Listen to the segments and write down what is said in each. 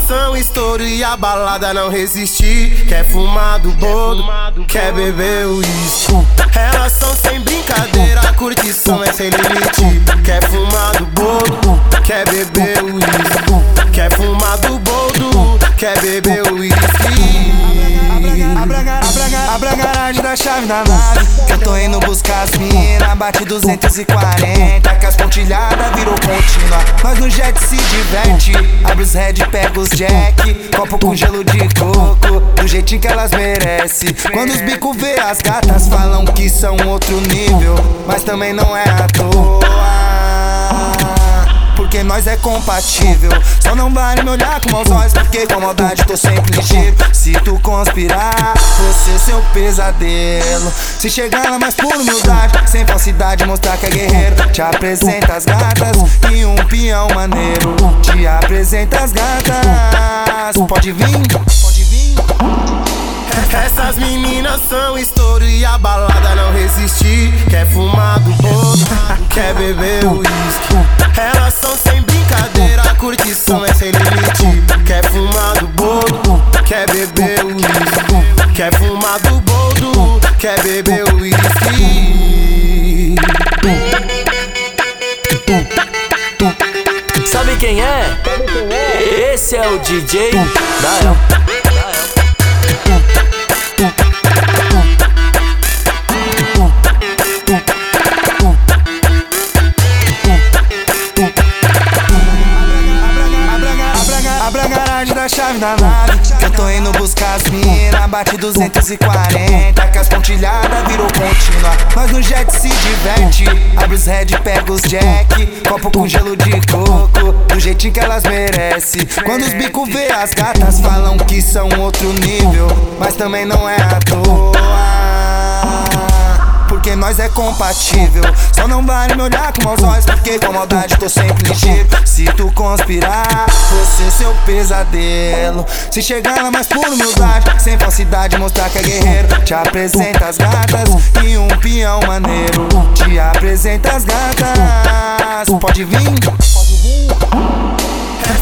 são estouro e a balada não resistir. Quer fumar do bolo, quer beber uísque. Elas são sem brincadeira, a curtição é sem limite. Quer fumar do bolo, quer beber uísque. Quer fumar do bolo, quer beber uísque. Garagem da chave da nave eu tô indo buscar as mina Bate 240 Que as pontilhadas virou contínua. Nós no jet se diverte Abre os red, pega os jack. Copo com gelo de coco Do jeitinho que elas merecem. Quando os bicos vê as gatas Falam que são outro nível Mas também não é à toa nós é compatível. Só não vale me olhar com maus olhos, porque com maldade tô sempre ligeiro. Se tu conspirar, você é seu pesadelo. Se chegar lá mais por humildade, sem falsidade, mostrar que é guerreiro. Te apresenta as gatas e um peão maneiro. Te apresenta as gatas, pode vir, pode vir. Essas meninas são estouro e a balada não resistir. Quer fumar do bolo, quer beber uísque. Curtição é sem limite. Quer fumar do bolo, quer beber uísque. Quer fumar do bolo, quer beber uísque. Sabe quem é? Esse é o DJ Dael. Chave da nave eu tô indo buscar as mina Bate 240 Que as pontilhadas virou contínua. Nós no jet se diverte Abre os red, pega os jack. Copo com gelo de coco Do jeitinho que elas merecem. Quando os bicos vê as gatas Falam que são outro nível Mas também não é à toa nós é compatível. Só não vale me olhar com maus olhos, porque com maldade tô sempre ligeiro. Se tu conspirar, você é seu pesadelo. Se chegar lá mais por humildade, sem falsidade, mostrar que é guerreiro. Te apresenta as gatas e um peão maneiro. Te apresenta as gatas, pode vir, pode vir.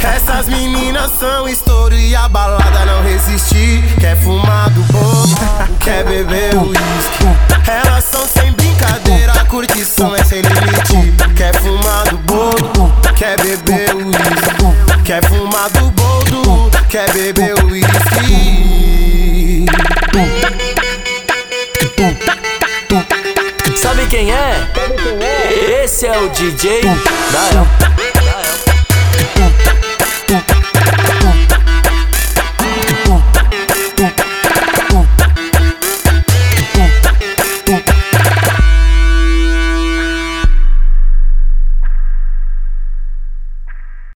Essas meninas são estouro e a balada não resistir. Quer fumar do bolo, quer beber uísque. Elas são sem brincadeira, a curtição é sem limite. Quer fumar do bolo, quer beber uísque. Quer fumar do bolo, quer beber uísque. Sabe quem é? Esse é o DJ Dael.